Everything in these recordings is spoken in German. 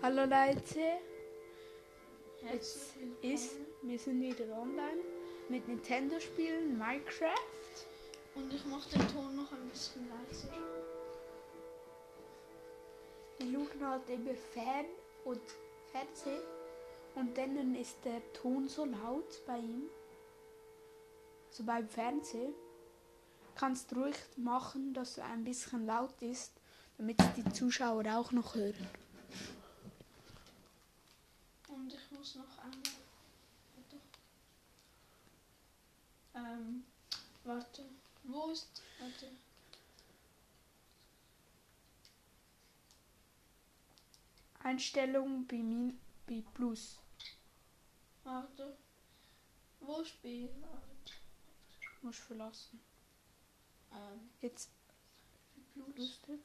Hallo Leute, jetzt ist, wir sind wieder online mit Nintendo spielen, Minecraft. Und ich mache den Ton noch ein bisschen leiser. Wir schauen halt immer Fern und Fernsehen und dann ist der Ton so laut bei ihm, so beim Fernsehen. Kannst du ruhig machen, dass er ein bisschen laut ist, damit die Zuschauer auch noch hören. Und ich muss noch einmal. Warte. Ähm, warte. Wo ist. Warte. Einstellungen bei, Min bei Plus. Warte. Wo ist B? Muss verlassen. Ähm, Jetzt Plus. lustig.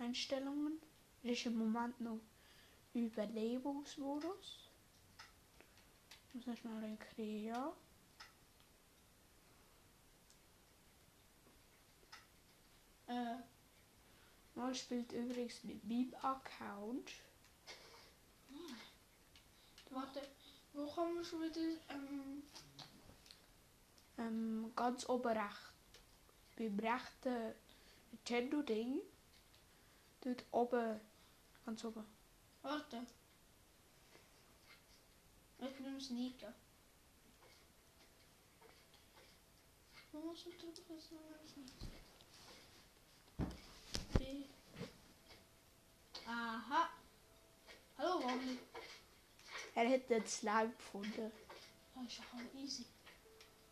Einstellungen. Ist im Moment noch Überlebensmodus. Muss ich schnell in Krea. Äh, Man spielt übrigens mit meinem Account. warte. Wo kommen wir schon wieder? Ähm, Ähm, ganz oben rechts. Beim rechten Nintendo-Ding. Dort oben. Ganz oben. warte. Ich nehme Sneaker. Wo muss ich drücken? Das weiß ich nicht. B. Aha. Hallo, Wally. Er hat den Slime gefunden. Ja, ist ja voll easy.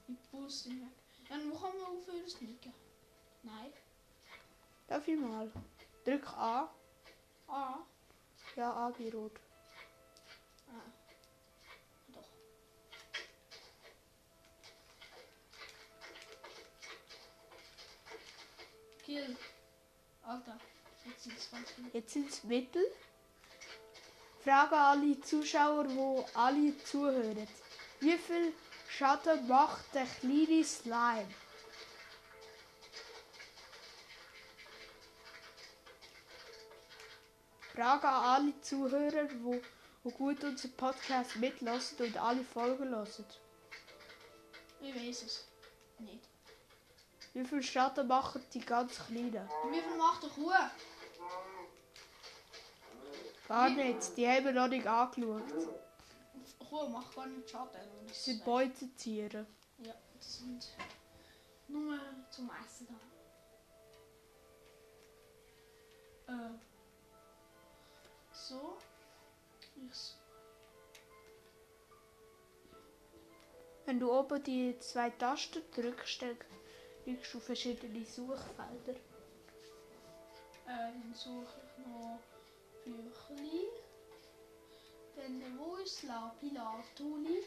Die Bus sind weg. Ja, und wo kann man aufhören sneaken? Nein. Darf ich mal? Drück A. Ah. Ja, A wie rot. Ah. Doch. Kill. Alter. Jetzt sind es viele. Jetzt ins Mittel. Frage alle Zuschauer, wo alle zuhören. Wie viel Schaden macht der kleine Slime? Frage an alle Zuhörer, wo, wo gut unseren Podcast mitlassen und alle Folgen hören. Ich weiß es. Nicht. Wie viel Schaden machen die ganz Kleinen? Wie viel macht der Kuh? Gar nicht, die haben wir noch nicht angeschaut. Kuh macht gar nicht Schaden. und Das sind Beutetiere. Ja, die sind nur zum Essen da. Äh. So. Wenn du oben die zwei Tasten drückst, dann kriegst du verschiedene Suchfelder. Äh, dann suche ich noch Büchli. Dann wo ist Lapilatuli?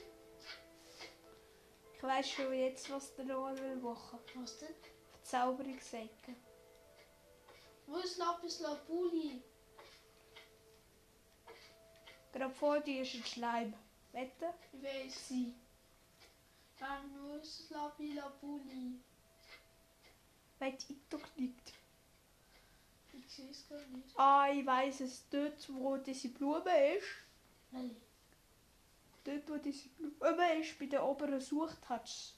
Ich weiß schon jetzt, was der Noah will machen. Was denn? Verzauberungsecke. Wo ist Lapis Lapuli? Gerade vor dir ist ein Schleim. Wette? Ich weiß. Sie. Dann wo ist Lapi Lapuli? Weit ich doch nicht. Ich sehe es gar nicht. Ah, ich weiß es. Dort, wo diese Blume ist. Nein. Dort, wo diese Blume ist, bei der oberen Suchtaste.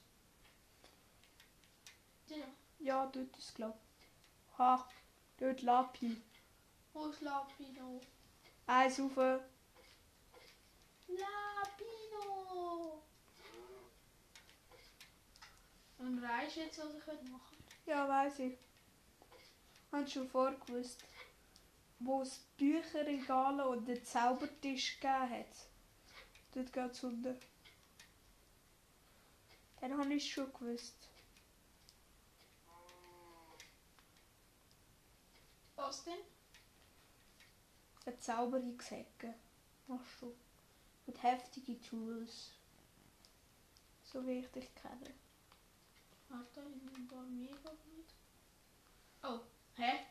Ja. Ja, dort ist es, glaube ich. Ha, dort Lapi. Wo ist Lapino? Eins auf. Lapino! Und weißt du jetzt, was ich heute machen Ja, weiß ich. Hast schon vorgewusst, wo es Bücherregale und den Zaubertisch gegeben hat. Dort geht es unten. Dann habe ich es schon gewusst. Was denn? Verzauberungsecke. Machst du. Mit heftige Tools. So wie ich dich kenne. Warte, ich ein paar mega mit. Oh, hä?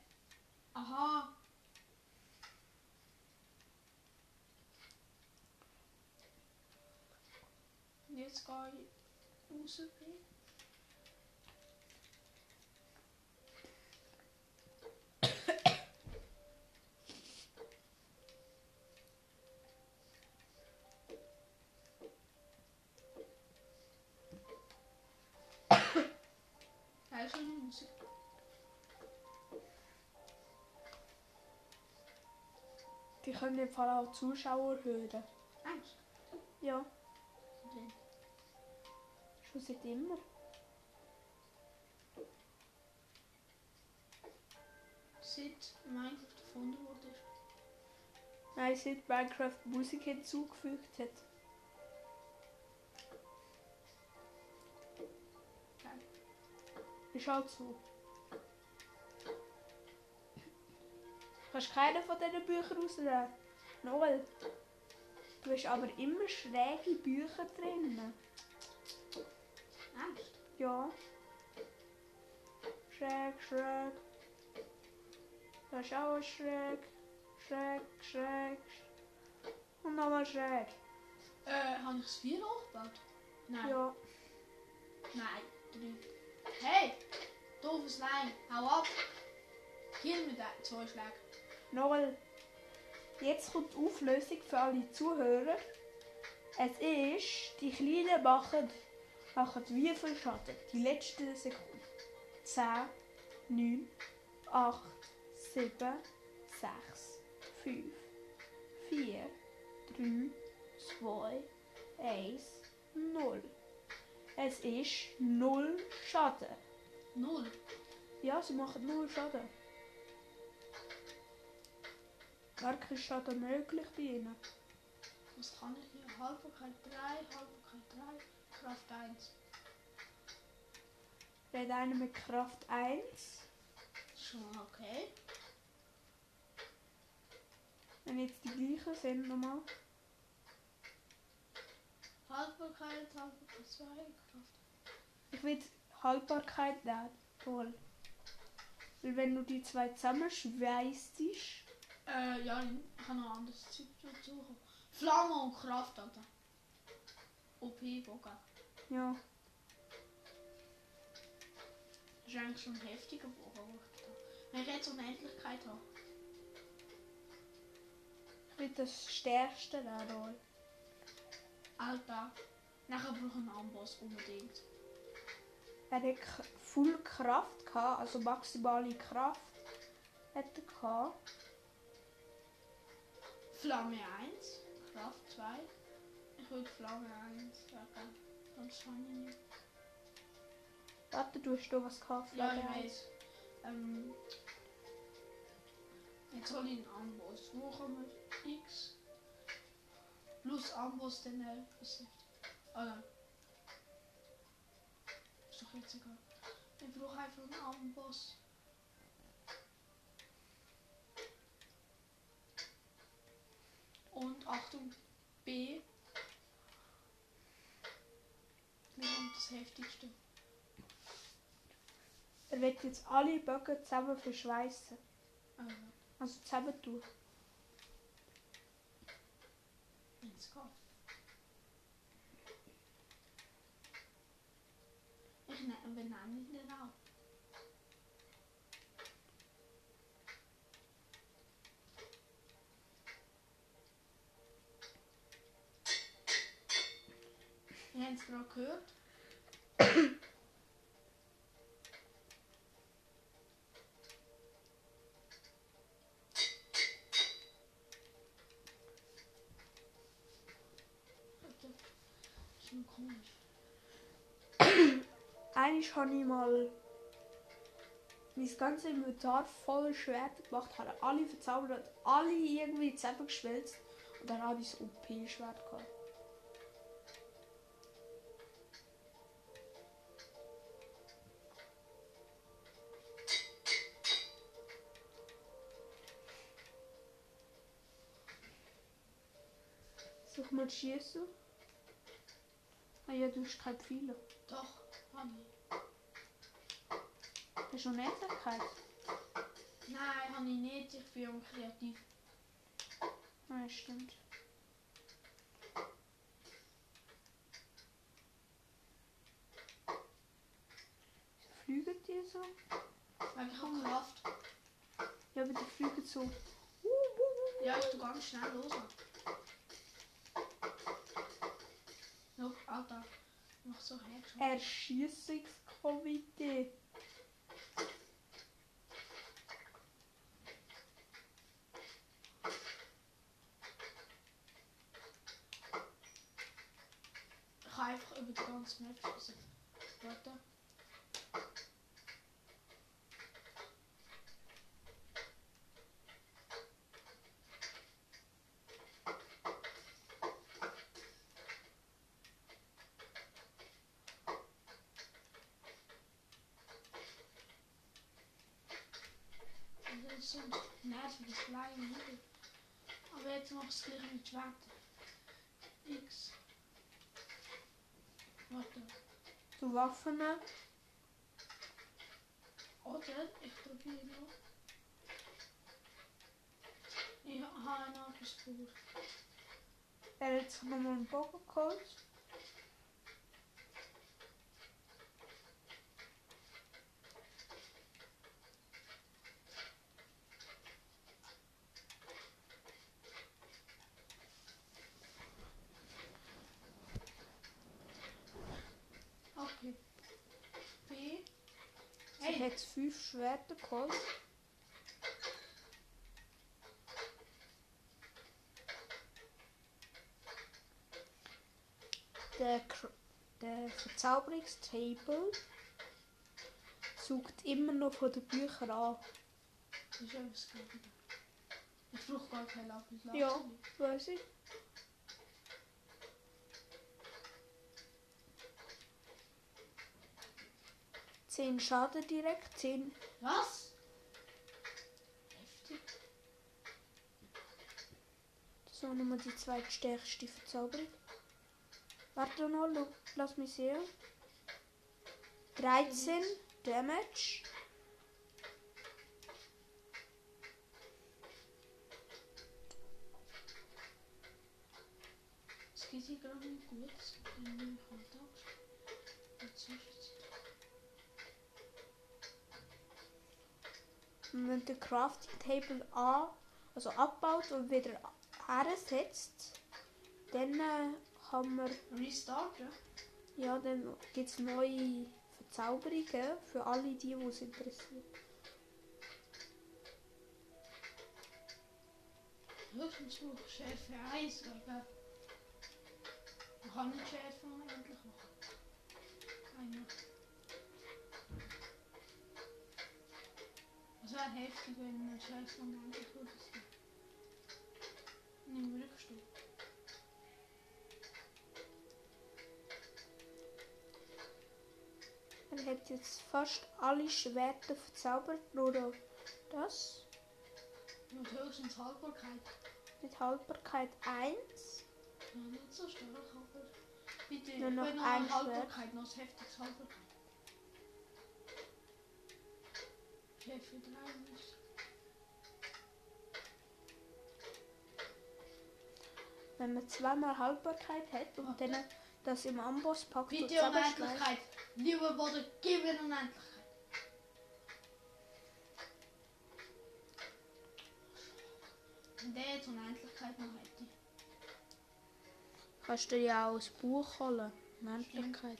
Aha. Und Jetzt gehe ich raus. Geil schöne Musik. Die können im Fall auch Zuschauer hören. Eins. Ja, Drin. schon seit immer. Seit Minecraft erfunden wurde. Nein, seit Minecraft Musik hinzugefügt hat. Ist halt so. Kannst keiner von diesen Büchern auswählen? Noel. Du hast aber immer schräge Bücher drin. Ernst? Ja. Schräg, schräg. Das ist auch schräg. Schräg, schräg. Und nochmal schräg. Äh, habe ich das Vier hochgebaut? Nein. Ja. Nein, drei. Hey! Doofes Nein, hau ab! Hier mit zwei Schlägen. Noel. Jetzt kommt die Auflösung für alle Zuhörer. Es ist, die Kleinen machen, machen wie viel Schaden? Die letzten Sekunden. 10, 9, 8, 7, 6, 5, 4, 3, 2, 1, 0. Es ist 0 Schaden. Null. Ja, sie machen 0 Schaden. Gar kein Schaden möglich bei ihnen. Was kann ich hier? Haltbarkeit 3, Haltbarkeit 3, Kraft 1. Red einer mit Kraft 1. Schon okay. Wenn jetzt die gleichen sind nochmal. Haltbarkeit, Haltbarkeit 2, Kraft. Ich will Haltbarkeit nehmen. Toll. Weil wenn du die zwei zusammenschweißt, Äh, ja, ich habe noch ein anderes Zeug dazu. Flamme und Kraft, Alter. OP-Bogen. ja. Das ist eigentlich schon ein heftiger Bogen, da. Wenn ich jetzt Unendlichkeit habe. Ich will das stärkste nehmen. Alter. Nachher brauche ich einen Amboss unbedingt. Er hat Full Kraft gehabt, also maximale Kraft. Hat er gehabt. Flamme 1, Kraft 2. Ich will Flamme 1 sagen. Sonst kann ich nicht. Warte, du hast da was gehabt. Ja, ich weiß. Ähm, jetzt hole ich einen Amboss. Wo kann man X plus Amboss äh, was ist Ah nein. Ist doch jetzt egal. Ich brauche einfach einen Amboss. Und Achtung, B. Wir haben das heftigste. Er wird jetzt alle Böcke zusammen verschweißen. Äh, Also zusammen tun. Let's go. Ich ne benenne ihn auch. Ihr habt Eigentlich habe ich mal mein ganzes Inventar voll Schwerter gemacht, habe alle verzaubert, alle irgendwie zusammengeschwelzt und dann habe ich das OP-Schwert gehabt. Such mal schießen. Ah ja, du keine Pfeile. Doch, ich. Hast du schon Nettigkeit? Nein, habe ich nicht. Ich bin auch kreativ. Ja, stimmt. Flügen die so? Weil ich habe Kraft. Ja, aber die fliegen so. Ja, ich tu ganz schnell los. Look, Alter. Noch so Headshot. Erschießungskomitee. Das ist so ein nerviges Flying Aber jetzt mach es gleich mit Schwert. X. Warte. So Waffen. Oder ich probiere noch. Ich habe ein anderes Spur. Er hat sich nochmal einen Bogen geholt. Okay. B. Er Hey, hat fünf Schwerter geholt. Der, Kr- der Verzauberungstable sucht immer noch von den Büchern an. das ist etwas gegeben. Ich brauche gar kein Lapis Ja. Lazuli. Weiß ich. Zehn Schaden direkt, zehn. Was? Heftig. So nochmal die zweitstärkste Verzauberung. Warte noch, lass mich sehen. 13 Damage. Es geht hier gerade nicht gut. Ich bin Wenn der Crafting Table an, also abbaut und wieder hersetzt, dann äh, kann man, Restarten? ja, dann gibt es neue Verzauberungen für alle die, die es interessiert. Noch Schärfe 1, aber man kann nicht Schärfe unendlich machen. Keine. Es wäre heftig, wenn man Schärfe unendlich würde. Nimm Rückstuhl. Er hat jetzt fast alle Schwerter verzaubert, nur das Mit höchstens Haltbarkeit. mit Haltbarkeit 1. Ja, nicht so stark, aber bitte, Nur noch noch ein eine Haltbarkeit, noch heftiges Haltbarkeit. Schärfe 3 ist. Wenn man zweimal Haltbarkeit hat und Okay. dann das im Amboss packt und Bitte zusammenschmeißt. Unendlichkeit. Lieber Boden, gib mir Unendlichkeit. Wenn der jetzt Unendlichkeit noch hätte. Kannst du ja auch das Buch holen. Menschlichkeit.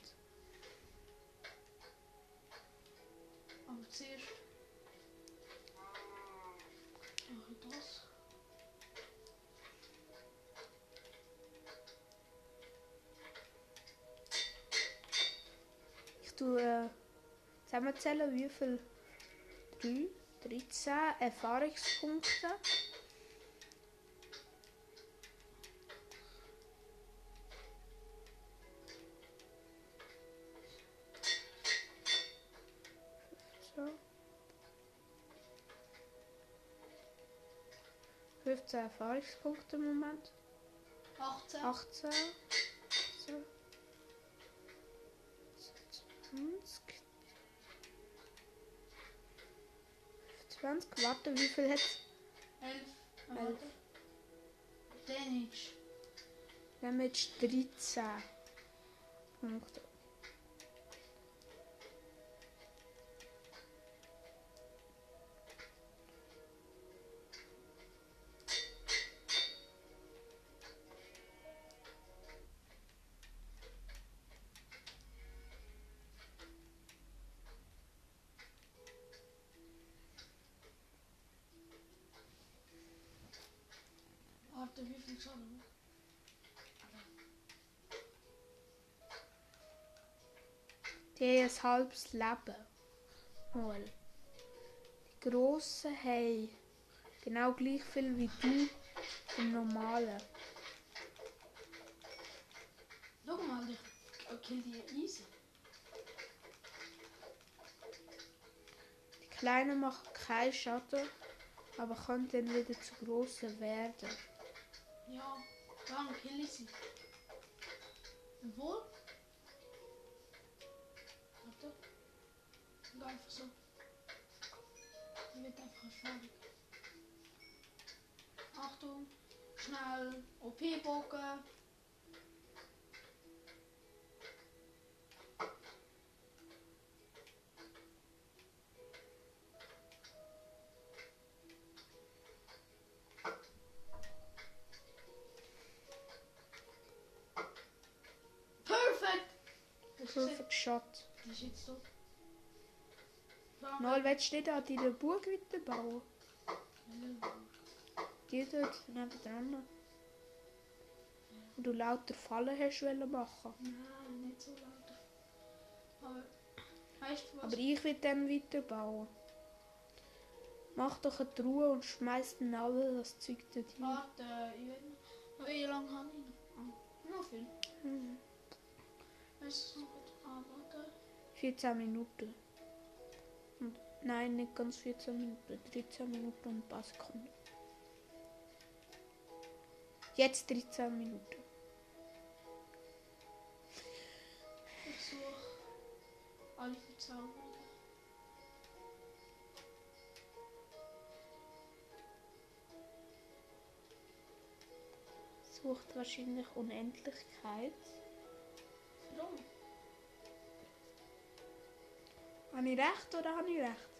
Aber zuerst. Äh, zusammenzählen, wie viel 3, 13 Erfahrungspunkte. So. 15 Erfahrungspunkte im Moment. 18. 18. So. 20. Warte, wie viel hat 11. Elf. Damage. Damage 13 Punkte. Schaden? Die haben ein halbes Leben. Mal. Die grossen haben genau gleich viel wie du im normalen. Schau mal, ich kill die easy. Die kleinen machen keinen Schaden, aber können dann wieder zu grossen werden. Ja, dann kill ich sie. Obwohl. Warte. Und einfach so. Die wird einfach. Achtung. Schnell. OP-Bogen. Shot. das ist jetzt so. Mal willst du nicht an deiner Burg weiterbauen? Die dort nebendran. Und du lauter Fallen hast wollen machen. Nein, nicht so laut. Aber, weißt du was? Aber ich will dann weiterbauen. Mach doch eine Truhe und schmeiß dann alle das Zeug dort hin. Warte, ich will noch. Wie lange habe ich noch? Ah, noch viel. Mhm. Weißt du 14 Minuten. Und, nein, nicht ganz 14 Minuten. 13 Minuten und paar Sekunden. Jetzt 13 Minuten. Ich suche alle Verzauberungen. Sucht wahrscheinlich Unendlichkeit. Warum? Habe ich recht oder habe ich recht?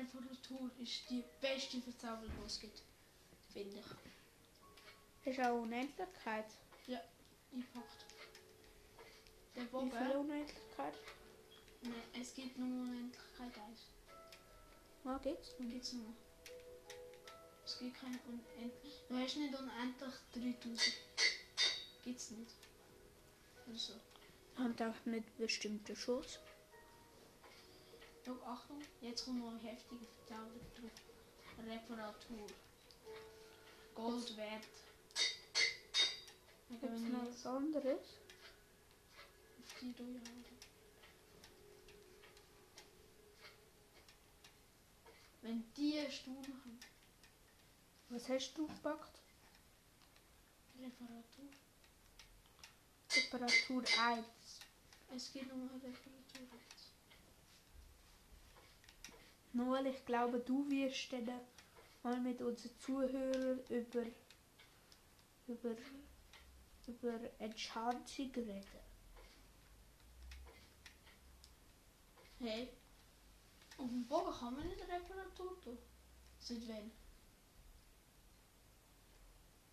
Reparatur ist die beste Verzauberung, die es gibt. Finde ich. Ist auch Unendlichkeit. Einpackt. Der Wie Bogen. viel Unendlichkeit? Nein, es gibt nur Unendlichkeit 1. Ah, geht's? Dann gibt es nur. Es gibt keine unendlich. Du hast nicht unendlich 3000. Gibt's nicht. Oder so. Und auch mit bestimmten Schuss. Oh, Achtung, jetzt kommt noch eine heftige drauf. Reparatur. Gold wert. Gibt es noch was anderes? auf die durchhalten. Wenn die Stuhl haben. Was hast du gepackt? Reparatur. Temperatur 1. Es gibt nur eine Reparatur. Noel, ich glaube, du wirst dann mal mit unseren Zuhörern über, über, über Enchanting reden. Hey. Auf dem Bogen kann man nicht Reparatur tun. Seit wann?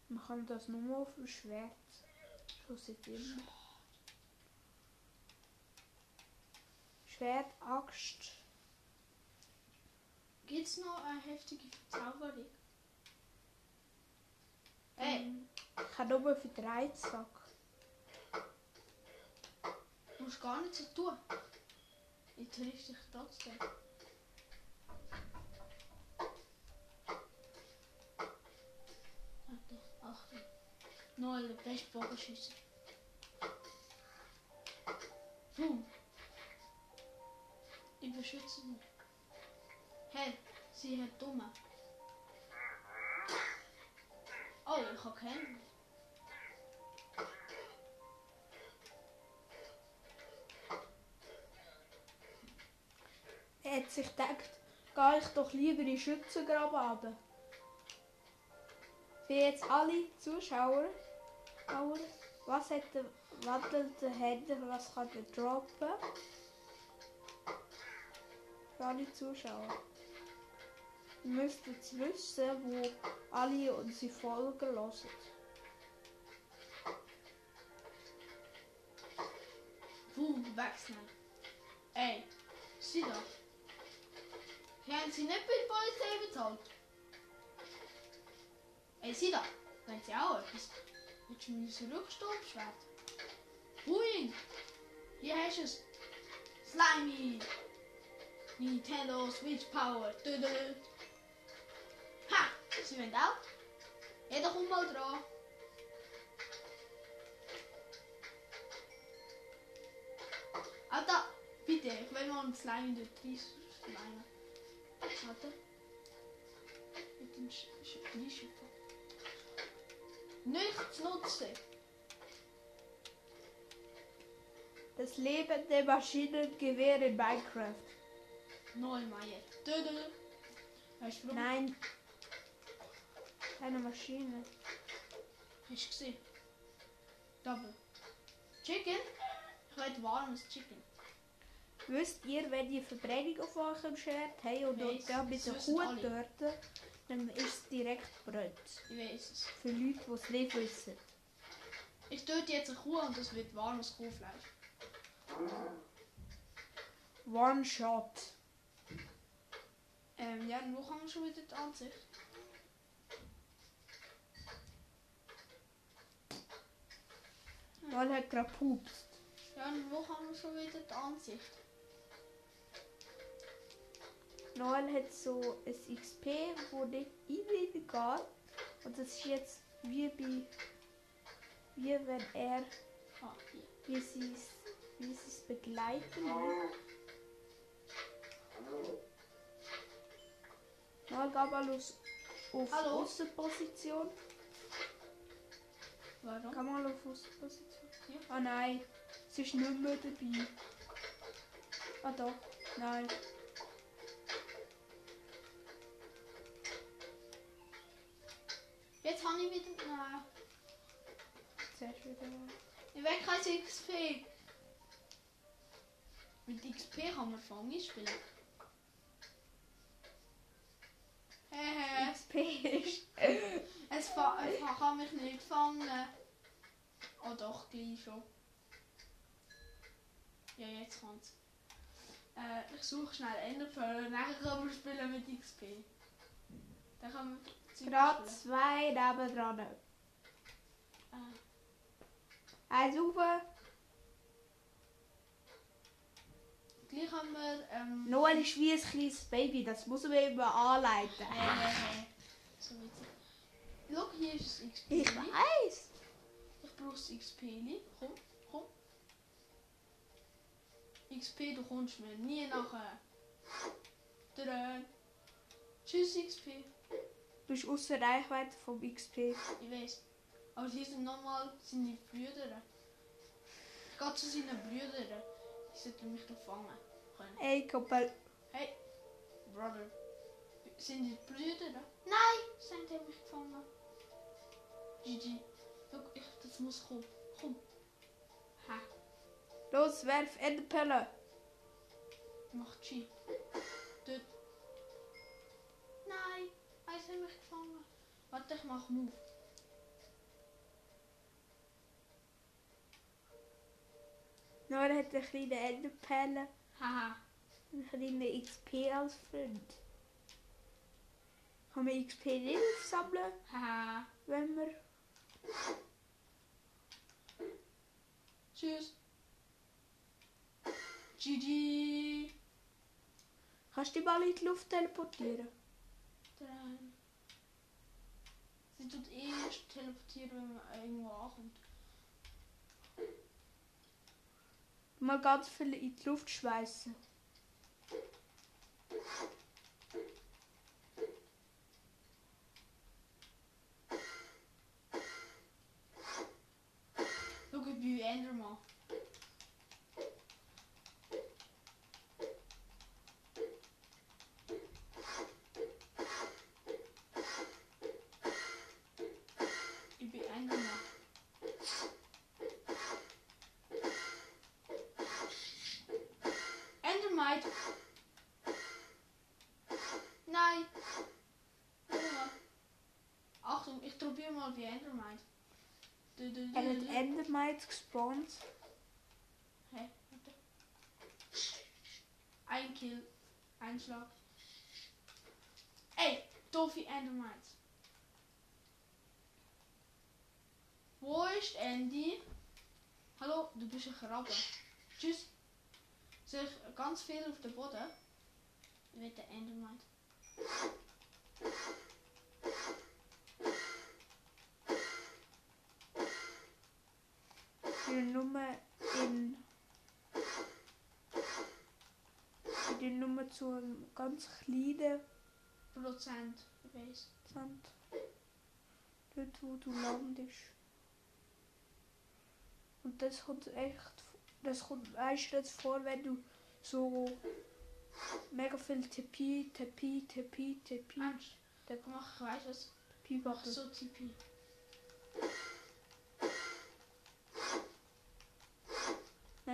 Man kann das nur auf dem Schwert. Schon seit immer. Schwert, Axt. Gibt's noch eine heftige Verzauberung? Hey, Ich habe oben für Dreizack. du musst gar nicht so tun. Ich triff dich trotzdem. Warte, Achtung. Noel, der beste Bogenschütze. Boom. Ich beschütze dich. Hey, Sie hat dumme. Oh, ich habe keinen. Er hat sich gedacht, gehe ich doch lieber in Schützengraben runter. Für jetzt alle Zuschauer, Schauer, was hat der wandelnde Händler, was kann er droppen? Für alle Zuschauer. Jetzt wissen, wo alle unsere Folgen hören. Puh, wechseln. Ey, sieh da. Haben sie nicht bei Polizei bezahlt? Ey, sieh da. Wenn sie auch etwas. Willst du mir so Rücksturmschwert? Hui! Hier hast du es. Slimy! Nintendo Switch Power. Dö, dö. Sie wollen auch? Jeder kommt mal dran. Alter, bitte, ich will mal einen Slime dort rein. Warte. Mit dem Sch Sch Reinschiffen. Nichts nutzen. Das lebende Maschinengewehr in Minecraft. Du warum? Nein. Keine Maschine. Hast du gesehen? Double. Chicken? Ich will warmes Chicken. Wisst ihr, wenn ihr Verbrennung auf eurem Shirt habt und Weiss, der das wissen Kuh dort, dann ist es direkt brennt. Ich weiß es. Für Leute, die es nicht wissen. Ich töte jetzt eine Kuh und das wird warmes Kuhfleisch. One Shot. Ähm, ja, wo kann man schon wieder die Ansicht? Noel hat gerade pupst. Ja, und wo kann man schon wieder die Ansicht? Noel hat so ein XP, wo nicht einwillig geht. Und das ist jetzt wie bei. Wie wenn er. Ah. Wie sie es wie sie es begleiten. will. Noel gab mal auf? Außenposition. Warum? Kann mal auf Außenposition. Ah nein, sie ist nicht mehr dabei. Ah doch, nein. Jetzt habe ich wieder. Nein. Zuerst wieder. Ich will kein XP. Mit XP kann man Fangen spielen. Hehe. XP ist. Es, es kann mich nicht fangen. Oh doch, gleich schon. Ja, jetzt kommt's. Äh, ich suche schnell Enderpearl, nachher kann man spielen mit XP. Dann kann man Gerade zwei nebendran. Äh, Eins rauf. gleich haben wir... Ähm, Noel ist wie ein kleines Baby, das muss man immer anleiten. äh, so witzig. Schau, hier ist das XP. Ich weiß. Das XP. Komm, komm. XP, du kommst mir nie nachher. Tada. Tschüss XP. Du bist außer Reichweite vom XP. Ich weiß. Aber hier sind nochmal seine Brüder. Gehe zu seinen Brüdern. Die sollten mich doch fangen können. Ey, Kumpel. Hey, Brother. Sind die Brüder? Nein, sind die mich gefangen. GG. Schau, ich, muss kommen. Komm. Ha, Los, werf Enderpelle. mach G. Dort. Nein, eins hat mich gefangen. Warte, ich mach Move. Noel hat eine kleine Enderpelle. Haha. Een kleine XP als Freund. Gaan we XP niet opsamelen, Haha. wenn wir... Tschüss. GG. Kannst du die mal in die Luft teleportieren? Drei. Sie tut eh teleportieren, wenn man irgendwo ankommt. Mal ganz viele in die Luft schmeißen. bu Enderman. Ik ben Enderman. Endermite. Nein. Achtung, ich probiere mal die Endermite. Du, du, du, Er du. hat Endermites gespawnt. Hä? Warte. Ein Kill. Ein Schlag. Ey, doofe Endermites. Wo ist Andy? Hallo, du bist ein Krabbe. Tschüss. Sehe ich ganz viel auf dem Boden? Ich will den Endermite. Die Nummer in. Die Nummer zu einem ganz kleinen Prozent. Sand. Dort wo du landest. Und das kommt echt. Das kommt meistens vor, wenn du so mega viel Tepi, Tepi, Tepi, Tepi, Mensch, der mach ich weiß was. Tepi Mach machst. so TP.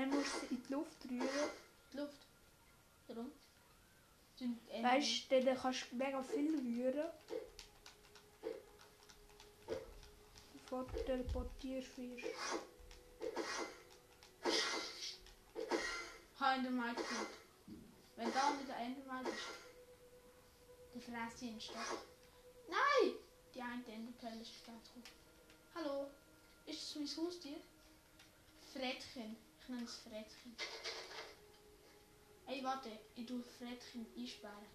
Dann musst du in die Luft rühren. Die Luft. Warum? Weißt du, dann kannst du mega viel rühren. Bevor du teleportierst wirst. Endermite gut. Wenn da nicht der Endermite ist, dann fräst sie einen Stock. Nein! Die eine Enderperle ist gerade drauf. Hallo? Ist das mein Haustier? Frettchen. Ich nenne es Frettchen. Ey, warte. Ich tue Frettchen einsperren.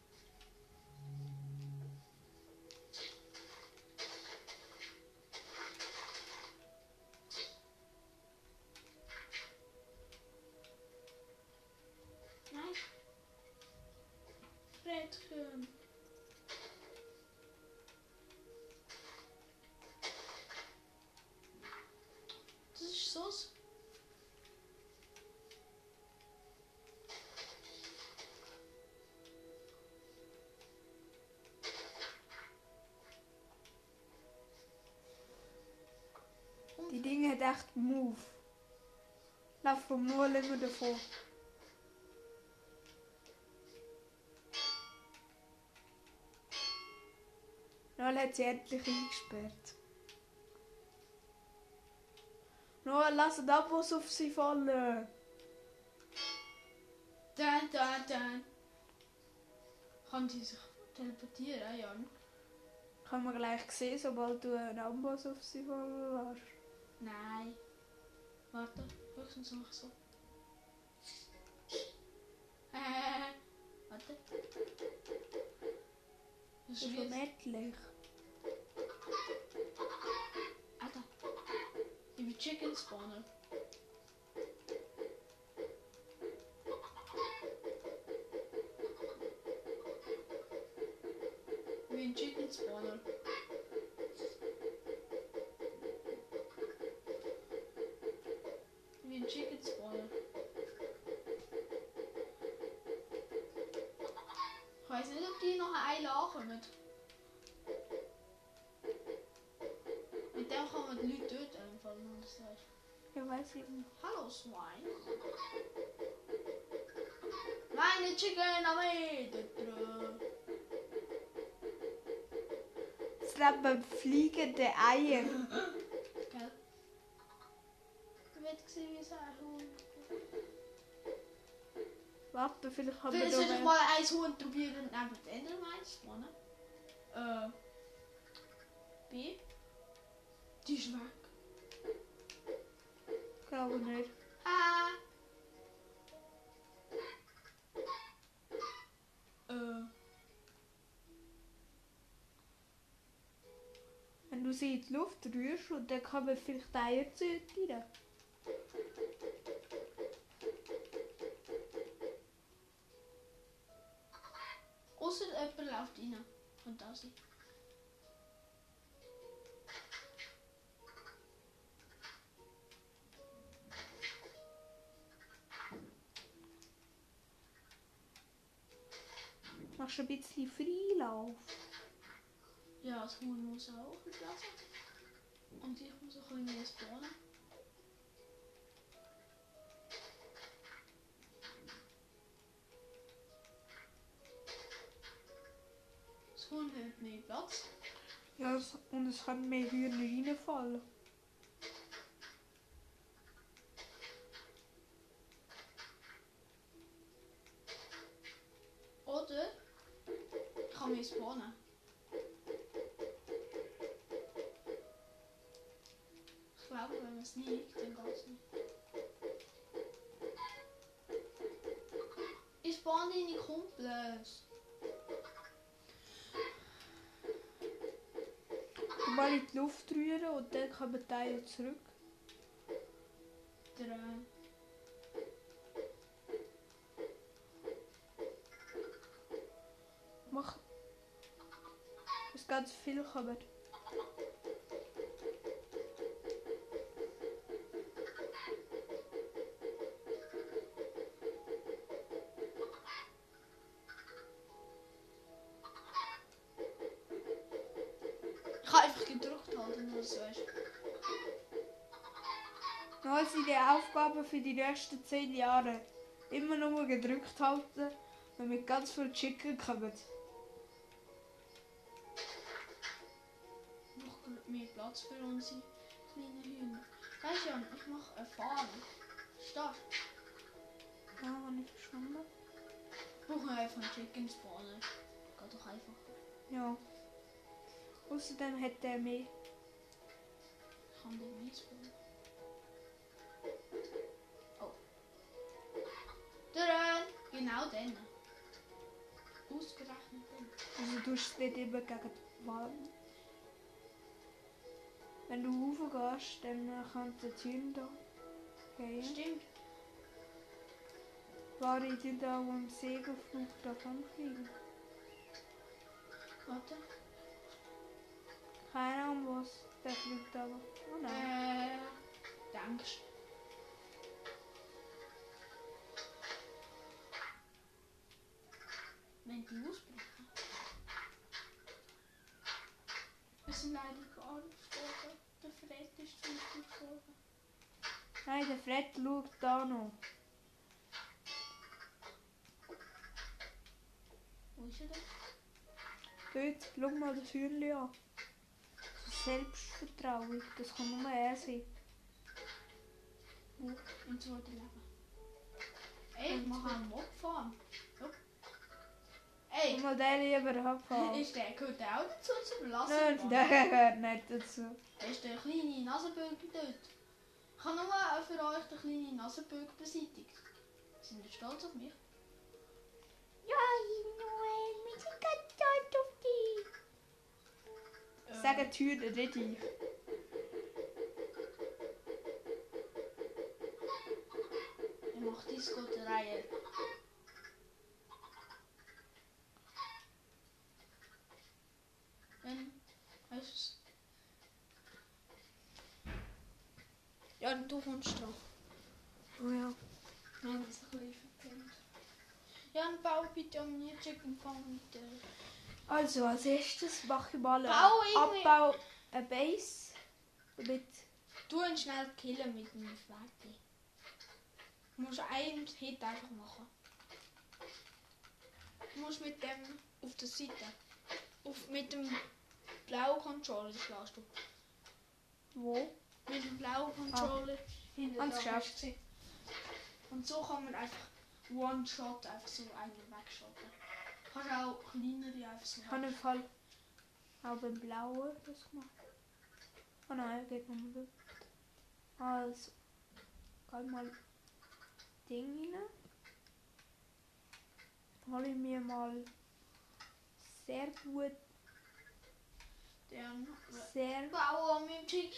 Hat echt vom nur immer davor. Noel hat sie endlich eingesperrt. Noel, lass den Abos auf sie fallen. Dann, dann, dann. Kann die sich teleportieren, Jan? Kann man gleich sehen, sobald du einen Amboss auf sie fallen lässt. Nein. Warte, höchstens noch so. Äh, warte. Das ist unendlich. Alter. Ich bin Chicken Spawner. Ich bin Chicken Spawner. Ich bin Chicken Spawner. Ich weiß nicht, ob die noch ein ankommen. Mit dem kann man die Leute töten, einfach, man das weiß. Ja, weiß ich nicht. Hallo Schwein. Meine Chicken Armee. Dödrö. Es leben fliegende Eier. Warte, vielleicht haben Vielleicht wir noch mal ein Huhn probieren und neben den Endermine spawnen. Äh. B. Die ist weg. Glaube nicht. Ah. Äh. Wenn du sie in die Luft rührst und dann kann man vielleicht Eier züchten. Außer jemand läuft rein. Könnte auch sein. Machst du ein bisschen Freilauf. Ja, das Huhn muss auch verlassen. Und ich muss auch irgendwie spawnen. Hat mehr Platz. Ja, es, und es kann mehr Hühner reinfallen. Und mal in die Luft rühren und dann kommen die Teile zurück. Drei. Mach. Es ganz viel kommen. Für die nächsten 10 Jahre. Immer nur gedrückt halten, wenn mit ganz viel Chicken kommen. Noch mehr Platz für unsere kleinen Hühner. Weißt du, ich mache eine Farm. Start. Ja, habe ich verstanden. Brauchen wir einfach einen Chicken spawnen. Geht doch einfach. Ja. Außerdem hat er mehr. Ich kann den nicht spawnen. Genau den. Ausgerechnet den. Also du es nicht immer gegen die Wand. Wenn du raufgehst, dann kann die Tür da gehen. Stimmt. War ich die da am Segelflug davon fliegen? Warte. Keine Ahnung was, der fliegt aber. Oh nein. Äh. Denkst Wenn die ausbrechen. Wir sind leider gar nicht gestorben. Der Fred ist zu uns gestorben. Nein, der Fred schaut da noch. Wo ist er denn? Dort, schau mal das Hühnchen an. So Selbstvertrauen, das kann nur er sein. Wo? Im zweiten Leben. Ey, ich mache einen Mob-Farm. Schau. Ey, Schau mal den lieber abfahren. ist der, gehört der auch dazu zum Lassen? Nein, der gehört nicht dazu. ist der kleine Nasenbögen dort. Ich habe nur für euch den kleinen Nasenbögen beseitigt. Sind ihr stolz auf mich? Ja, Noel, wir sind ganz stolz auf dich. Sagen die Hühner, nicht ich. Ich mache Disco-Reihe. Du kommst dran. Oh ja. Wir haben es ein bisschen verpennt. Ja, dann bau bitte an mir Chicken Farm weiter. Also, als erstes mache ich mal einen Bau Abbau, eine Base. Damit, Du ihn schnell killen mit dem Schwert. Du musst einen Hit einfach machen. Du musst mit dem auf der Seite. Auf, mit dem blauen Controller schlägst du. wo? Mit dem blauen Controller hinter Ans der Geschäft. Kiste. Und so kann man einfach One-Shot einfach so einen wegschotten. Kannst auch kleinere einfach so Ich habe im Fall auch beim Blauen das gemacht. Oh nein, geht mal weg. Also, geh mal Ding rein. Hole ich mir mal sehr gut, Dann sehr an meinem Chicken.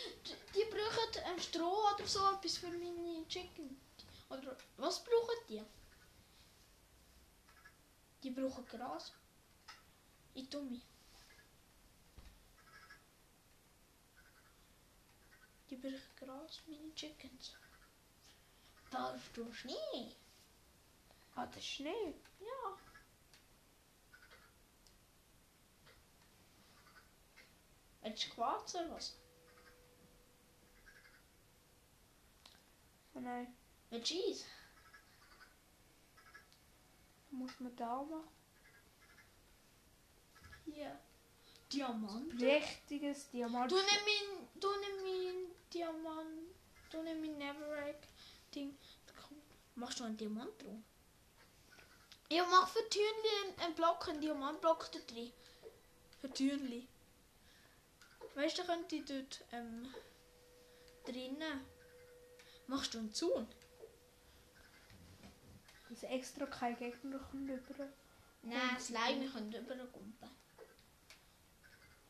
Die, brauchen ein Stroh oder so etwas für meine Chicken. Oder was brauchen die? Die brauchen Gras. Ich tue mich. Die brauchen Gras, meine Chickens. Darfst du Schnee? Ah, der Schnee. Ja. Du Quarz oder was? Oh nein, du Eis? muss man da machen. Hier. Diamant. Prächtiges Diamant. Du nimm mein, du nimm mein Diamant, du nimm mein Neveregg Ding. Machst du einen Diamant drauf? Ja, mach für Türnli einen Block, einen Diamantblock da drin. Für Türnli. Weißt du, könnte ich dort ähm, drinnen. Machst du einen Zaun? Dass extra kein Gegner kommt über. Nein, Slime können rüberkumpen.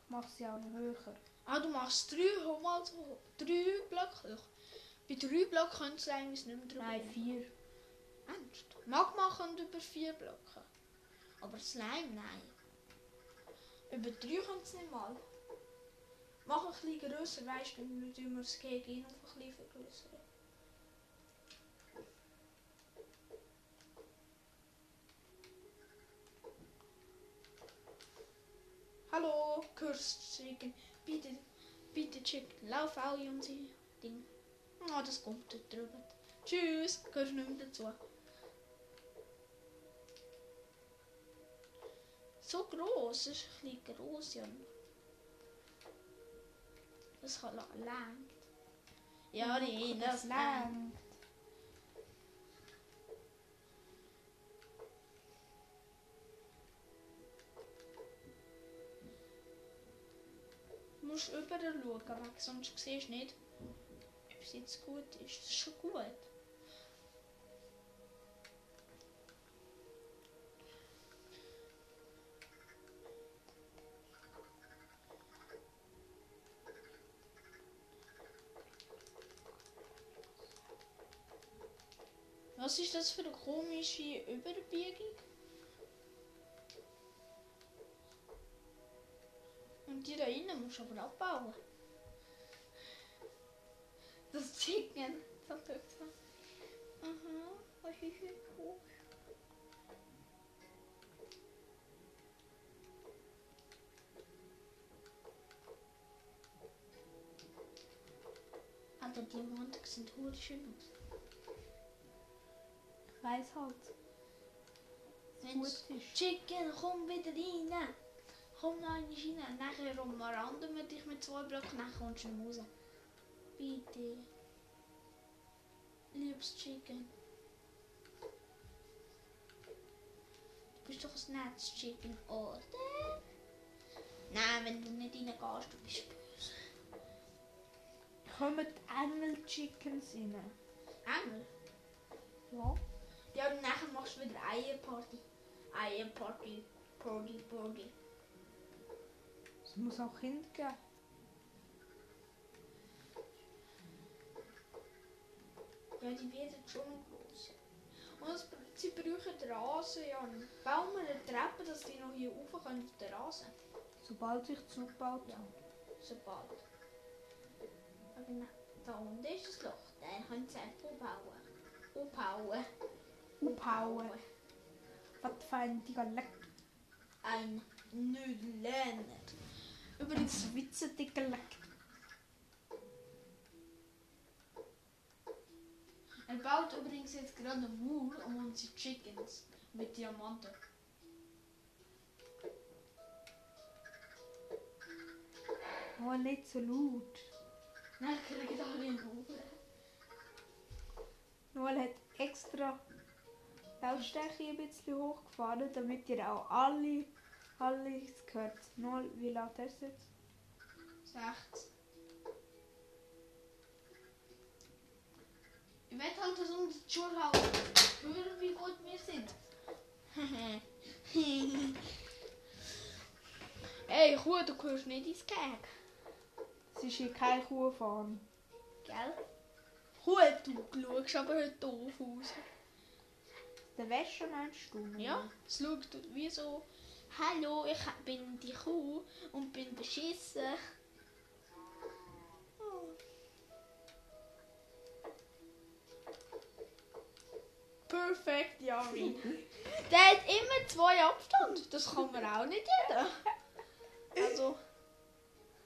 Mach sie auch noch höher. Ah, du machst drei, mal so drei Blöcke hoch. Bei drei Blöcken können Slime nicht mehr drüber. Nein, vier. Ernst? Magma kommt über vier Blöcke. Aber Slime, nein. Über drei kommt es nicht mal. Mach ein bisschen grösser, weißt du, dann tun wir das gegen auf ein bisschen vergrößern. Hallo, Curse Chicken. Bitte, bitte Chicken. Lauf alle um sie Ding. Ah, das kommt dort drüber. Tschüss, gehörst nicht mehr dazu. So groß, ist ein bisschen groß, Jan. Das kann lang. Ja, die, das lang. lang. Du musst überall schauen, weg, sonst siehst du nicht, ob es jetzt gut ist. Das ist schon gut. Was ist das für eine komische Überbiegung? Und die da innen musst du aber abbauen. Das Chicken. Das so. Aha, was ist hier cool? Aber die Montag sind hure schön aus. Ist. Chicken, komm wieder rein. Komm noch einmal rein. Nachher umaranden wir dich mit zwei Blöcken, dann kommst du raus. Bitte. Liebes Chicken. Du bist doch ein nettes Chicken, oder? Nein, wenn du nicht reingehst, du bist böse. Kommen die Engel Chickens rein? Engel? Ja. Ja, und nachher machst du wieder Eierparty. Eierparty, Party, Party. Es muss auch Kinder geben. Ja, die werden schon groß. Und es, sie brauchen Rasen, ja. Bauen wir eine Treppe, dass die noch hier rauf können auf den Rasen. Sobald ich zugebaut Ja. habe. Sobald. Aber da unten ist das Loch. Dann können sie einfach aufbauen. Aufbauen. Aufhauen. Was für ein Dialekt. Ein Nüdländer. Übrigens Schweizer Dialekt. Er baut übrigens jetzt gerade eine Mauer um unsere Chickens. Mit Diamanten. Oh, nicht so laut. Dann kriegen alle einen Hunger. Noel hat extra Lautstärke ein bisschen hochgefahren, damit ihr auch alle, alle es hört. Noel, wie laut ist es jetzt? 16. Ich will halt, dass unsere Zuschauer hören, wie gut wir sind. Ey, Kuh, du gehörst nicht ins Gag. Es ist hier keine Kuhfarm. Gell? Kuh, du schaust aber heute doof aus. Der Wäsche meinst du? Noel? Ja, es schaut wie so. Hallo, ich bin die Kuh und bin beschissen. Oh. Perfekt, Jari. Der hat immer zwei Abstand. Das kann man auch nicht jeder. Also,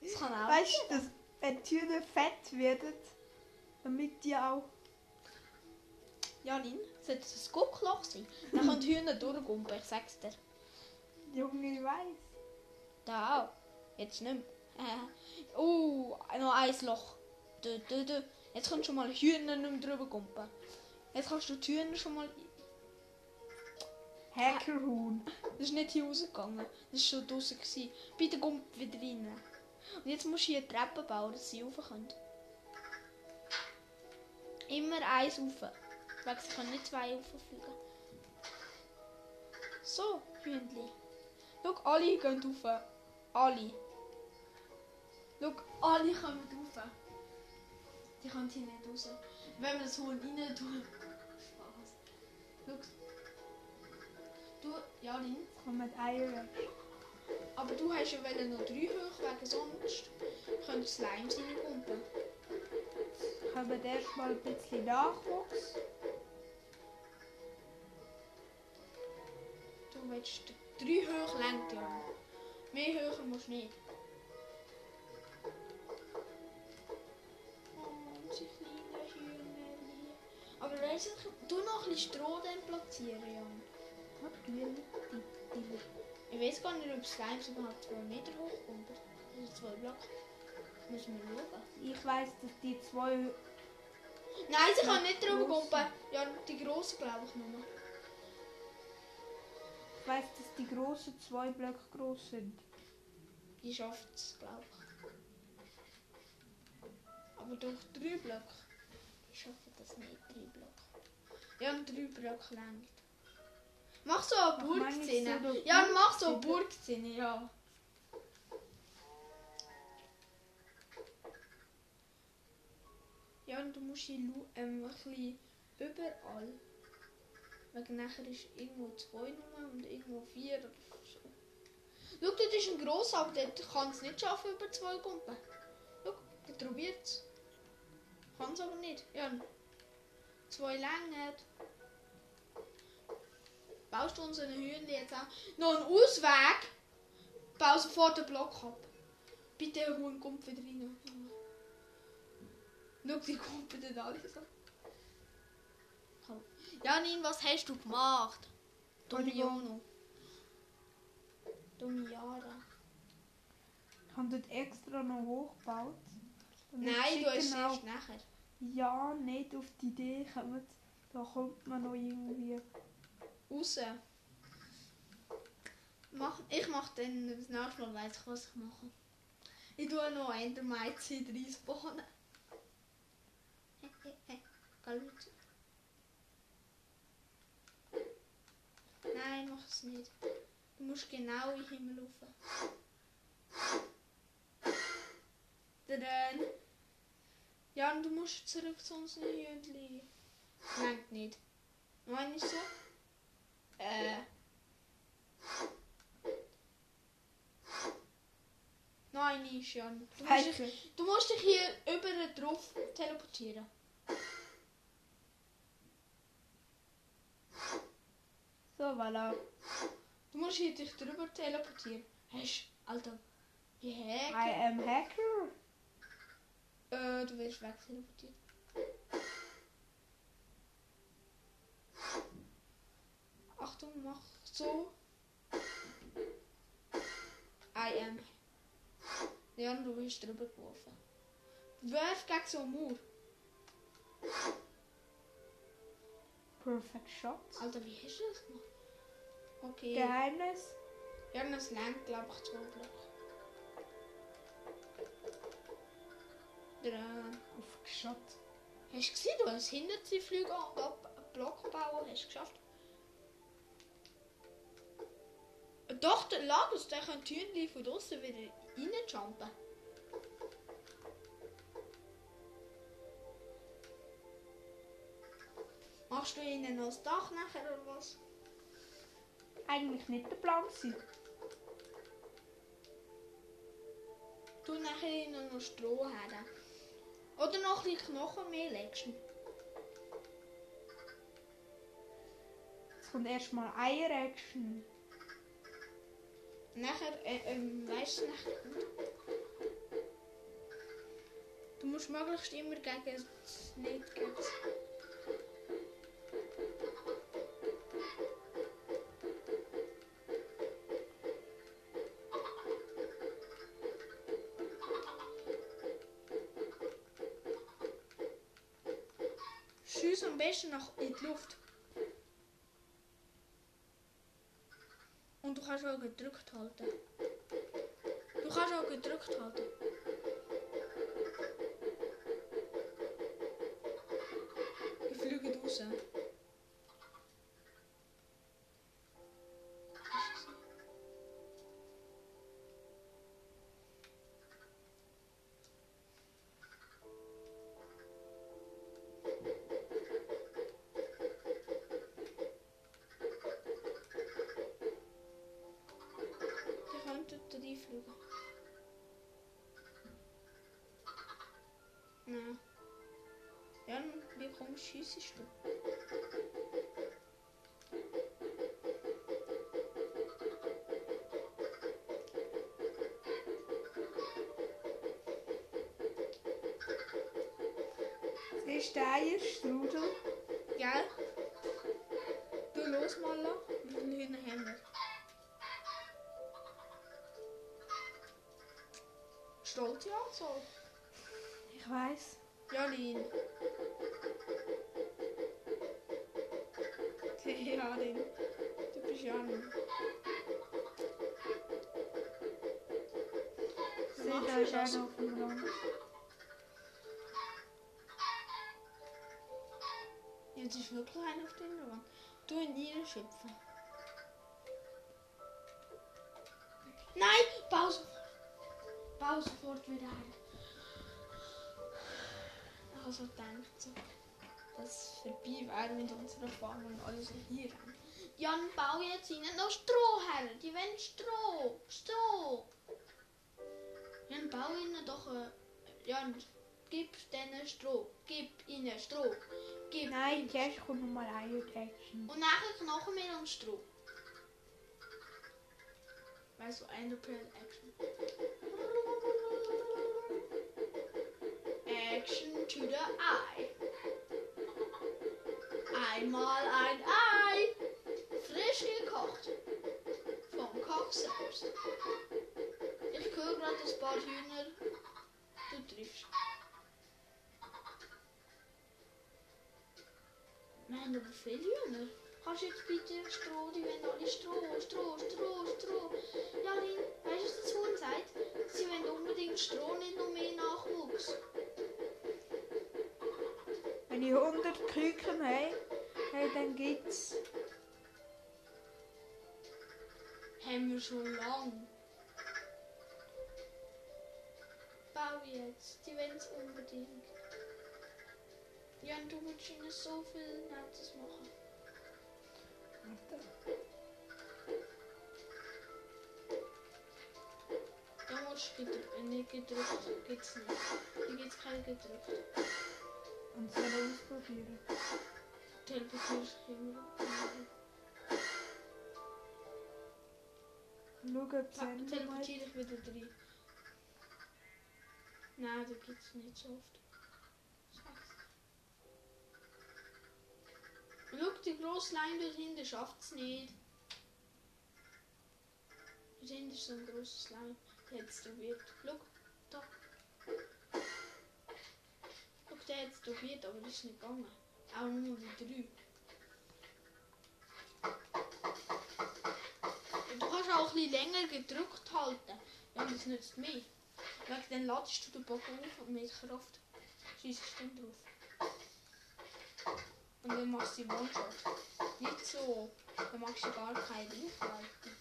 das kann auch Weißt du, dass wenn die Hühner fett werden, damit die auch. Janin, sollte es ein Guckloch sein? Dann können die Hühner durchgumpen, ich sag's dir. Junge, ich weiß. Da auch. Jetzt nicht mehr. oh, noch ein Loch. Dö, dö, dö. Jetzt kannst du schon mal Hühner nicht mehr drüber kumpen. Jetzt kannst du die Hühner schon mal... Hackerhuhn. Das ist nicht hier rausgegangen. Das war schon draußen. gewesen. Bitte kommt wieder rein. Und jetzt musst du hier Treppen bauen, dass sie rauf können. Immer eins rauf. Sie können nicht zwei rauffliegen. So, Hühnli. Schau, alle gehen rauf. Alle. Schau, alle kommen rauf. Die können hier nicht raus. Wenn wir das Huhn rein tun. Spaß. Schau. Du, ja, Lin. Kommen Eier. Aber du hast ja wollen noch drei hoch, wegen sonst könnte Slimes reinkumpen. Kommen erstmal ein bisschen Nachwuchs. Du willst drei hoch lenkt ja. Mehr höher musst du nicht. Oh, unsere kleinen Hühnerli. Aber weißt du, du noch ein bisschen Stroh dann platzieren, Jan. Natürlich. Die, die. Ich weiß gar nicht, ob Slimes überhaupt zwei Meter hoch kommt. Also zwei Block. Müssen wir schauen. Ich weiß, dass die zwei. Nein, sie kann Ja, nicht drüber grosse. kumpen. Ja, die grosse glaube ich nur. Ich weiß, dass die großen zwei Blöcke groß sind. Die schafft es, glaube ich. Aber durch drei Blöcke. Die schaffen das nicht, drei Blöcke. Ja, und drei Blöcke längt. Mach so eine ich Burgszene. ja, mach so eine Burgszene? Burgszene, ja. Ja, und du musst lu- ähm, ein bisschen überall. Wegen nachher ist irgendwo zwei Nummer und irgendwo vier oder so. Schau, dort ist ein grosser, aber der kann es nicht schaffen über zwei Pumpen. Schau, der probiert es. Kann es aber nicht. Ja, zwei Längen. Baust du unseren Hühnchen jetzt auch noch einen Ausweg? Bau sofort den Block ab. Bitte, der Huhn kommt wieder. Schau, die kommen dann alle so. Janin, was hast du gemacht? Dumme Jara. Ich habe dort extra noch hochgebaut. Nein, du hast erst nachher. Ja, nicht auf die Idee kommen. Da kommt man noch irgendwie. Raus. Mach, ich mach dann das nächste Mal weiss ich, was ich mache. Ich tue noch Endermeize reinspawnen. Geh los. Nein, mach es nicht. Du musst genau in den Himmel rauf. Dann. Ja, und du musst zurück zu unseren Hündchen. Nein, nicht. Meine ich so? Äh. Nein, nicht Jan. Du musst, dich, du musst dich hier über drauf teleportieren. So, voilà. Du musst hier dich drüber teleportieren. Hast Alter. Wie I heck? am Hacker. Äh, du wirst weg teleportiert. Achtung, mach so. I am. Jan, du bist drüber geworfen. Werf gegen so einen Mauer. Perfect Shot. Alter, wie hast du das gemacht? Okay. Geheimnis. Ja, das lernt, glaube ich, zwei Blöcke. Drei. Aufgeschott. Hast du gesehen, du hast hinter die Flüge und ab Block bauen, hast du geschafft. Doch, der Ladus, der kann die Hühnchen von draußen wieder reinjumpen. Machst du ihnen noch das Dach nachher oder was? Eigentlich nicht der Plan gewesen. Du nachher ihnen noch Stroh her. Oder noch ein bisschen Knochen mehr legst. Jetzt kommt erstmal Eier-Action. Nachher, äh, ähm, weißt du, nachher. Du musst möglichst immer gegen das nicht gegen Luft. Und du kannst auch gedrückt halten. Du kannst auch gedrückt halten. Wie komm schiessest du? Siehst du den Eierstrudel? Gell? Du los mal, wie viele Hühner haben wir? Stolze Anzahl. Ich weiß. Jalin. Jan. Seht das? einer auf dem Rand. Jetzt ist wirklich einer auf der Wand. Du in ihre schöpfen. Nein! Bau sofort! Bau sofort wieder ein. Also denkt so, dass es vorbei wäre mit unserer Farm und alles hier rein. Jan, bau jetzt ihnen noch Stroh her. Die wollen Stroh. Stroh. Jan, bau ihnen doch. Äh, Jan, gib denen Stroh. Gib ihnen Stroh. Gib Nein, ihnen zuerst kommt nochmal Eier-Action. und nachher Knochenmehl und Stroh. Weißt du, Enderpearl Action. Action to the eye. Einmal ein Ei. Frisch gekocht. Vom Koch selbst. Ich höre gerade ein paar Hühner. Du triffst. Wir haben aber viele Hühner. Kannst du jetzt bitte Stroh, die wollen alle Stroh, Stroh, Stroh, Stroh. Ja, Lin, weißt du, was das Huhn sagt? Sie wollen unbedingt Stroh, nicht noch mehr Nachwuchs. Wenn ich 100 Küken habe, hey, dann gibt's. Haben wir schon lang. Bau jetzt, die wollen es unbedingt. Ja, und du willst ihnen so viel Nettes machen. Da musst du gedrückt, nicht gedrückt, gibt's nicht. Hier gibt's kein gedrückt. Und soll ausprobieren. Teleportierst immer. Schau, ob es ändert. Teleportiere ich wieder rein. Nein, da gibt's nicht so oft. Schau, die grosse Leine dort hinten schafft's nicht. Dort hinten ist so ein grosses Lein. Der hat's probiert. Schau, da. Schau, der hat's probiert, aber das ist nicht gegangen. Auch nur die drei. Und Du kannst auch ein bisschen länger gedrückt halten. Ja, das nützt mehr. Wegen dann ladest du den Bogen auf und mit Kraft schießt du dann drauf. Und dann machst du die One-Shot. Nicht so, dann machst du gar keine Reichweite.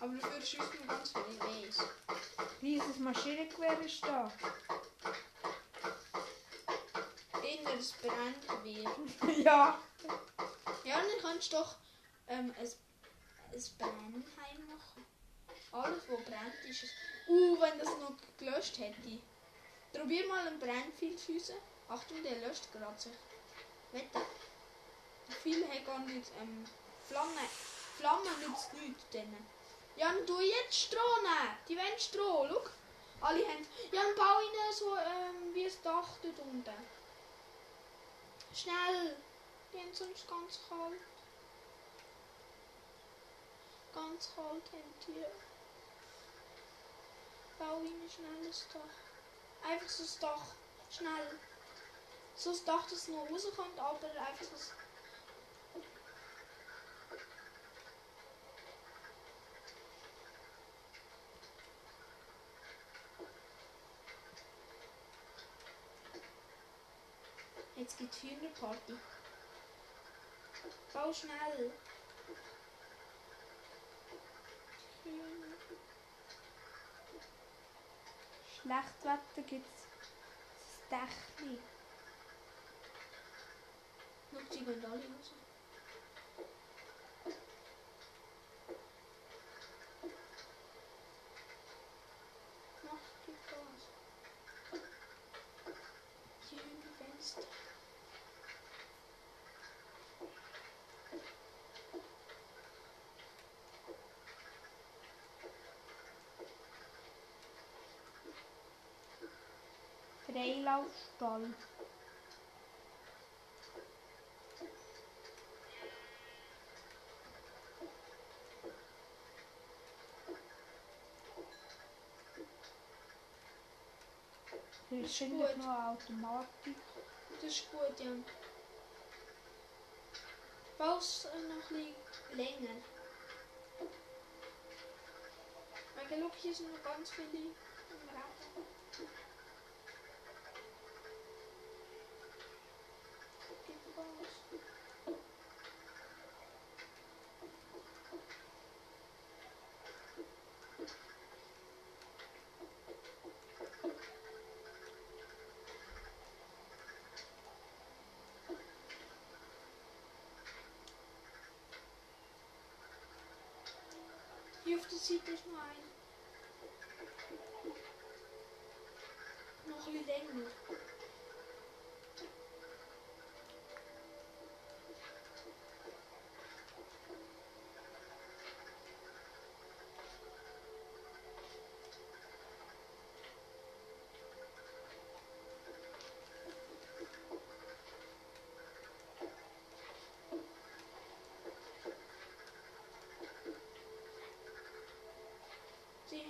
Aber dafür schießt man ganz viele Ws. Dieses Maschinengewehr ist da. Inneres Brandgewehr. ja. Ja, dann kannst du doch ähm, ein, ein Brennheim machen. Alles, was brennt, ist es. Uh, wenn das noch gelöscht hätte. Probier mal einen schiessen. Achtung, der löscht gerade sich. Wette. Pfeil hat gar nicht. Ähm, Flamme. Flamme nützt nichts denen. Jan, tu jetzt Stroh nehmen. Die wollen Stroh, schau. Alle haben. Jan, bau ihnen so ähm, wie ein Dach dort unten. Schnell. Haben sonst ganz kalt. Ganz kalt haben die. Bau schnell ein Dach. Einfach so ein Dach. Schnell. So das Dach, dass es noch rauskommt, aber einfach das. Jetzt gibt es Hühnerparty. Bau schnell. Schlechtwetter gibt es das Dächli. Schau, die gehen alle raus. Mach die Gas. Die Hühnerfenster. Freilaufstall. Hier ist gut. eigentlich noch eine Automatik. Das ist gut, ja. Baust äh, noch ein bisschen länger. Weil schau, hier sind noch ganz viele im Raum. Gib Gas. Hier auf der Seite ist noch ein. Noch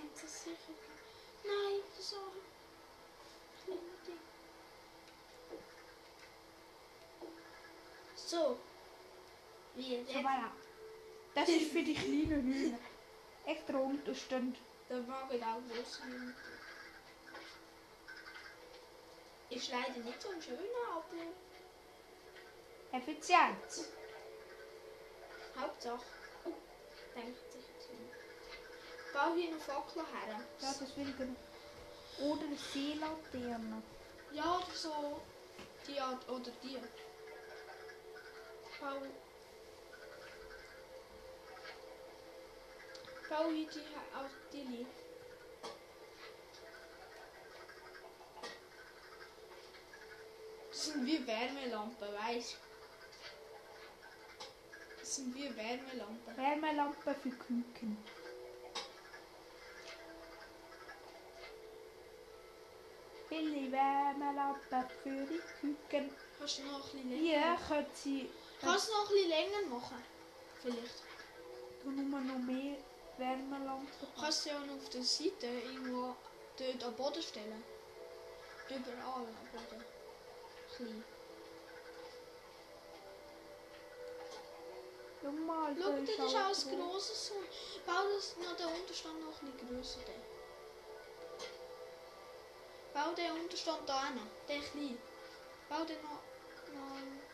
ein bisschen länger. Die haben das sicher. Nein, das ist auch ein kleiner Ding. So. Wie So, jetzt? voilà. Das ist für die kleinen Hühner. Extra Unterstände. Der mag ich auch groß sein. Ist leider nicht so ein schöner, aber Effizient. Hauptsache. Nicht. Bau hier noch Fackeln her. Ja, das will ich gerne. Oder eine Seelaterne. Ja, oder so. Die Art oder die. Bau. Bau hier die auf die. Das sind wie Wärmelampen, weißt Das sind wie Wärmelampen. Wärmelampe für Küken. Viele Wärmelampen für die Küken. Kannst du noch ein bisschen länger können sie Kannst du noch ein bisschen länger machen? Vielleicht. nur noch mehr Wärmelampen. Kannst du ja noch auf der Seite irgendwo dort am Boden stellen. Überall am Boden. Klein. Schau mal, Schau, da das ist auch ein grosses Haus. Bau das noch den Unterstand noch ein bisschen grösser. Den Unterstand da hin. Den klein. Bau den noch... noch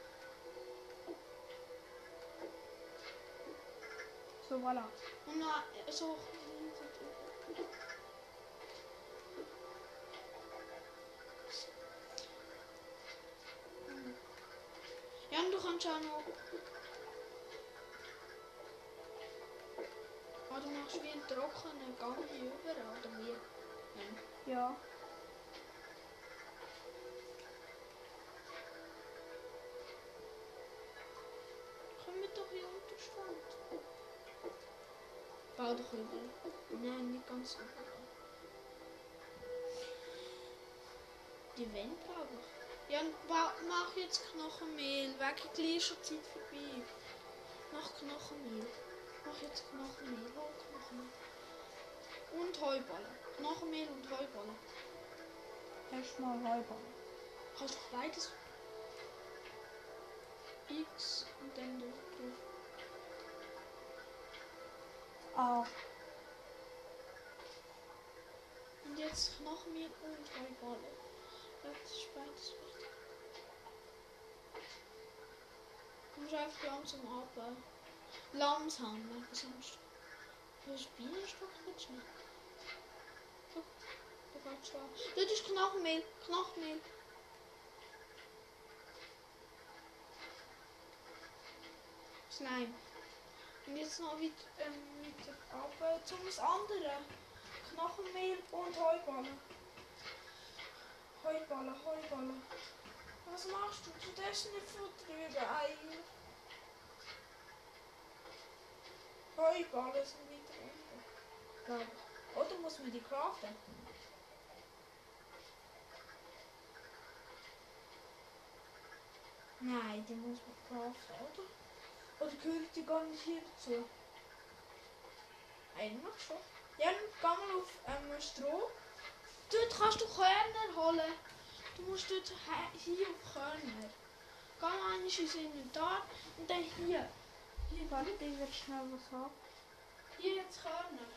So, voilà. und noch so... Ja, und du kannst auch noch... Ah, du machst wie einen trockenen Gang hier überall, oder wie? Ja. Ja. Bau doch überall. Nein, nicht ganz überall. Die Wände brauche ich. Ja, bau, mach jetzt Knochenmehl. Weg gleicher Zeit vorbei. Mach Knochenmehl. Mach jetzt Knochenmehl. Hol Knochenmehl. Und Heuballen. Knochenmehl und Heuballen. Erstmal Heuballen. Kannst du beides? X und dann da Ah, Und jetzt Knochenmehl und Heuballen. Ja, das ist beides wichtig. Du musst einfach langsam runter. Langsam, ne? Was sonst? Du hast Bienenstock nicht schnell. Guck, da geht schon. Das ist Knochenmehl, Knochenmehl. Slime. Und jetzt noch weit, ähm, weiter runter zum das andere. Knochenmehl und Heuballen. Heuballen, Heuballen. Was machst du? Du darfst nicht Futter überall. Heuballen sind weiter unten. Ich. Oder muss man die craften? Nein, die muss man craften, oder? Oder gehört die hier dazu? Eigentlich schon. Ja, dann geh mal auf ähm, Stroh. Dort kannst du Körner holen. Du musst dort hier auf Körner. Geh mal einmal ins Inventar und dann hier. Hier, warte, ich will schnell was haben. hier jetzt Körner.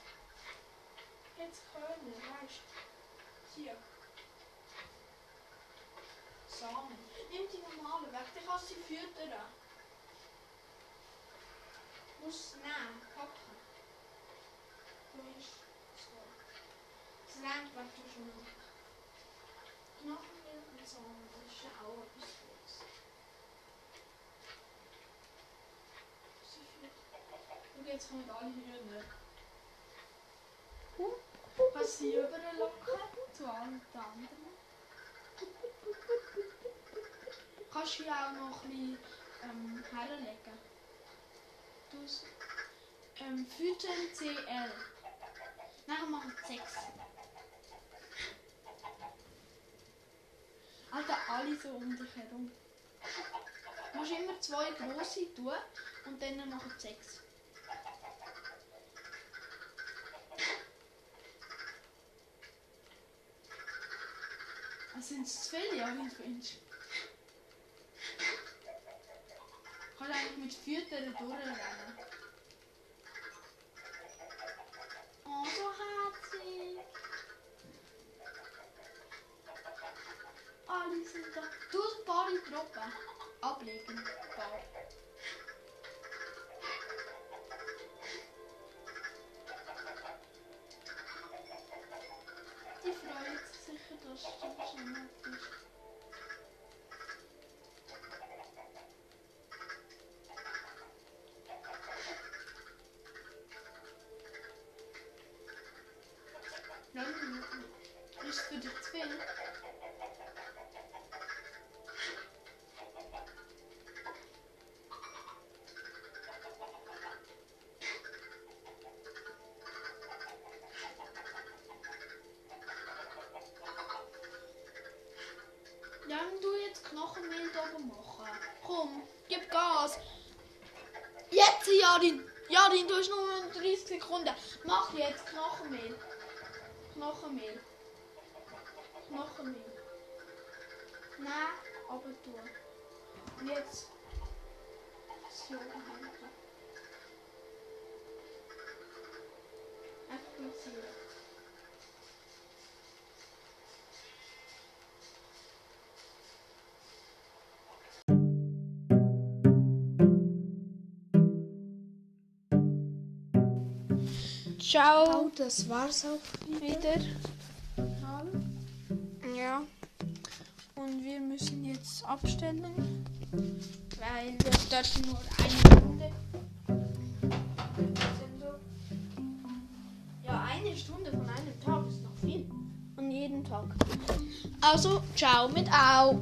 Jetzt Körner, weißt du? Hier. Samen. Nimm die normalen weg, dann kannst du sie füttern. Es nehmen, packen. Weißt du? So. Noch. Knochenmehl und ja auch etwas Gutes. Sie füttern. Und jetzt kommen alle. Kannst du sie rüberlocken zu allen anderen? Kannst du hier auch noch ein bisschen ähm, herlegen. Du s- ähm, füttern CL. Nachher machen wir 6. Alter, alle so um dich herum. Du musst immer zwei große tun und dann machen wir 6. Also sind es zu viele, ja, wie du findest. Kannst eigentlich mit Füttern durchrennen. Oh, so herzig. Alle sind da. Du ein paar in Truppen. Ablegen. Ein paar. Die freuen sich sicher, dass du so Jetzt, Jarin. Jarin, du hast nur noch 30 Sekunden. Mach jetzt Knochenmehl. Knochenmehl. Knochenmehl. Nein, aber tu. Und jetzt. So, Ciao. das war's auch wieder. Ja. Und wir müssen jetzt abstellen, weil wir dürfen nur eine Stunde. Ja, eine Stunde von einem Tag ist noch viel. An jedem Tag. Also, ciao mit Au.